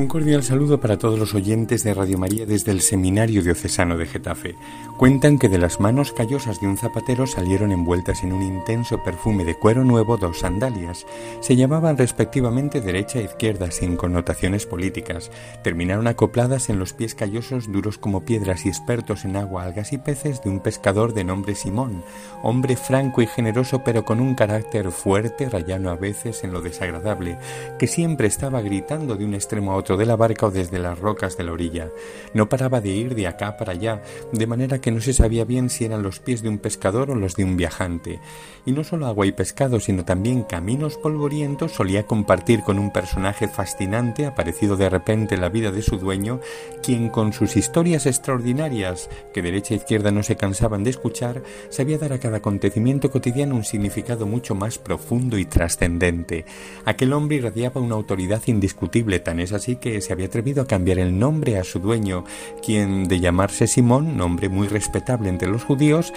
Un cordial saludo para todos los oyentes de Radio María desde el Seminario Diocesano de Getafe. Cuentan que de las manos callosas de un zapatero salieron envueltas en un intenso perfume de cuero nuevo dos sandalias. Se llamaban respectivamente derecha e izquierda sin connotaciones políticas. Terminaron acopladas en los pies callosos duros como piedras y expertos en agua, algas y peces de un pescador de nombre Simón, hombre franco y generoso pero con un carácter fuerte, rayano a veces en lo desagradable, que siempre estaba gritando de un extremo a otro de la barca o desde las rocas de la orilla. No paraba de ir de acá para allá, de manera que no se sabía bien si eran los pies de un pescador o los de un viajante. Y no solo agua y pescado, sino también caminos polvorientos solía compartir con un personaje fascinante aparecido de repente en la vida de su dueño, quien con sus historias extraordinarias, que derecha e izquierda no se cansaban de escuchar, sabía dar a cada acontecimiento cotidiano un significado mucho más profundo y trascendente. Aquel hombre irradiaba una autoridad indiscutible, tan es así que se había atrevido a cambiar el nombre a su dueño, quien de llamarse Simón, nombre muy respetable entre los judíos,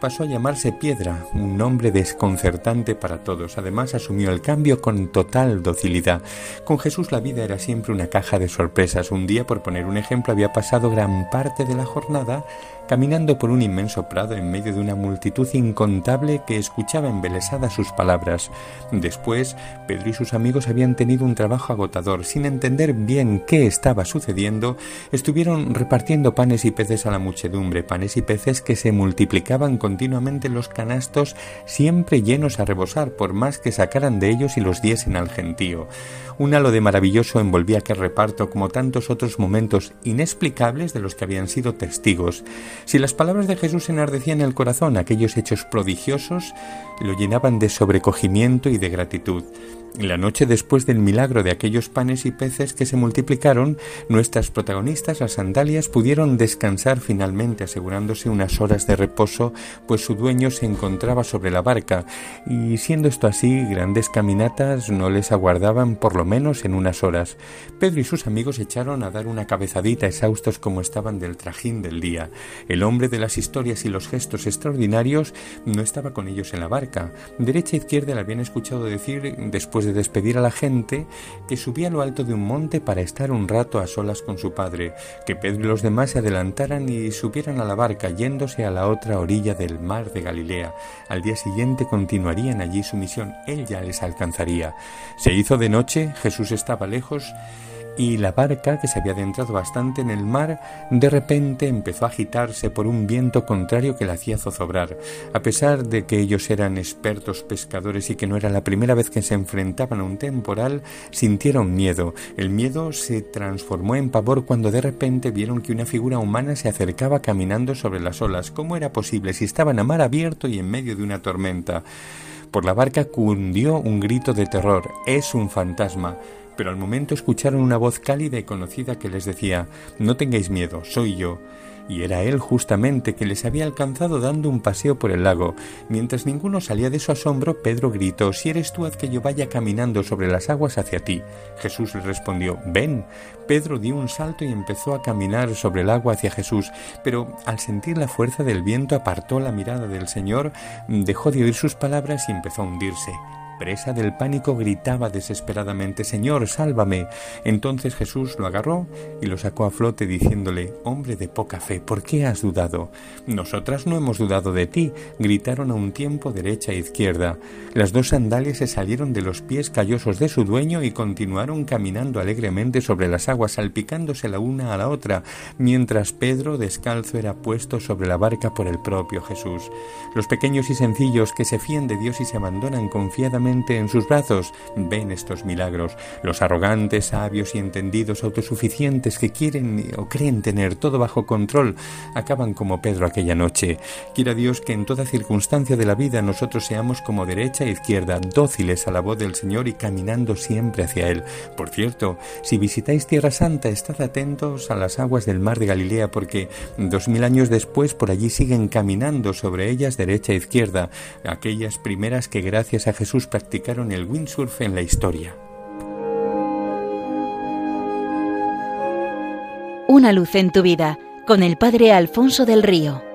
pasó a llamarse Piedra, un nombre desconcertante para todos. Además, asumió el cambio con total docilidad. Con Jesús la vida era siempre una caja de sorpresas. Un día, por poner un ejemplo, había pasado gran parte de la jornada caminando por un inmenso prado en medio de una multitud incontable que escuchaba embelesada sus palabras. Después, Pedro y sus amigos habían tenido un trabajo agotador. Sin entender bien qué estaba sucediendo, estuvieron repartiendo panes y peces a la muchedumbre, panes y peces que se multiplicaban continuamente en los canastos, siempre llenos a rebosar, por más que sacaran de ellos y los diesen al gentío. Un halo de maravilloso envolvía aquel reparto como tantos otros momentos inexplicables de los que habían sido testigos. Si las palabras de Jesús enardecían el corazón, aquellos hechos prodigiosos lo llenaban de sobrecogimiento y de gratitud. La noche después del milagro de aquellos panes y peces que se multiplicaron, nuestras protagonistas, las sandalias, pudieron descansar finalmente, asegurándose unas horas de reposo, pues su dueño se encontraba sobre la barca, y siendo esto así, grandes caminatas no les aguardaban por lo menos en unas horas. Pedro y sus amigos echaron a dar una cabezadita exhaustos como estaban del trajín del día. El hombre de las historias y los gestos extraordinarios no estaba con ellos en la barca. Derecha e izquierda le habían escuchado decir después de despedir a la gente, que subía a lo alto de un monte para estar un rato a solas con su padre, que Pedro y los demás se adelantaran y subieran a la barca yéndose a la otra orilla del mar de Galilea. Al día siguiente continuarían allí su misión, él ya les alcanzaría. Se hizo de noche, Jesús estaba lejos, y la barca, que se había adentrado bastante en el mar, de repente empezó a agitarse por un viento contrario que la hacía zozobrar. A pesar de que ellos eran expertos pescadores y que no era la primera vez que se enfrentaban a un temporal, sintieron miedo. El miedo se transformó en pavor cuando de repente vieron que una figura humana se acercaba caminando sobre las olas. ¿Cómo era posible si estaban a mar abierto y en medio de una tormenta? Por la barca cundió un grito de terror. Es un fantasma pero al momento escucharon una voz cálida y conocida que les decía No tengáis miedo, soy yo. Y era él justamente que les había alcanzado dando un paseo por el lago. Mientras ninguno salía de su asombro, Pedro gritó Si eres tú, haz que yo vaya caminando sobre las aguas hacia ti. Jesús le respondió Ven. Pedro dio un salto y empezó a caminar sobre el agua hacia Jesús, pero al sentir la fuerza del viento apartó la mirada del Señor, dejó de oír sus palabras y empezó a hundirse. Presa del pánico gritaba desesperadamente Señor, sálvame. Entonces Jesús lo agarró y lo sacó a flote diciéndole Hombre de poca fe, ¿por qué has dudado? Nosotras no hemos dudado de ti, gritaron a un tiempo derecha e izquierda. Las dos sandalias se salieron de los pies callosos de su dueño y continuaron caminando alegremente sobre las aguas, salpicándose la una a la otra, mientras Pedro descalzo era puesto sobre la barca por el propio Jesús. Los pequeños y sencillos que se fían de Dios y se abandonan confiadamente en sus brazos ven estos milagros. Los arrogantes, sabios y entendidos, autosuficientes que quieren o creen tener todo bajo control, acaban como Pedro aquella noche. Quiera Dios que en toda circunstancia de la vida nosotros seamos como derecha e izquierda, dóciles a la voz del Señor y caminando siempre hacia Él. Por cierto, si visitáis Tierra Santa, estad atentos a las aguas del mar de Galilea, porque dos mil años después por allí siguen caminando sobre ellas derecha e izquierda, aquellas primeras que gracias a Jesús practicaron el windsurf en la historia. Una luz en tu vida con el Padre Alfonso del Río.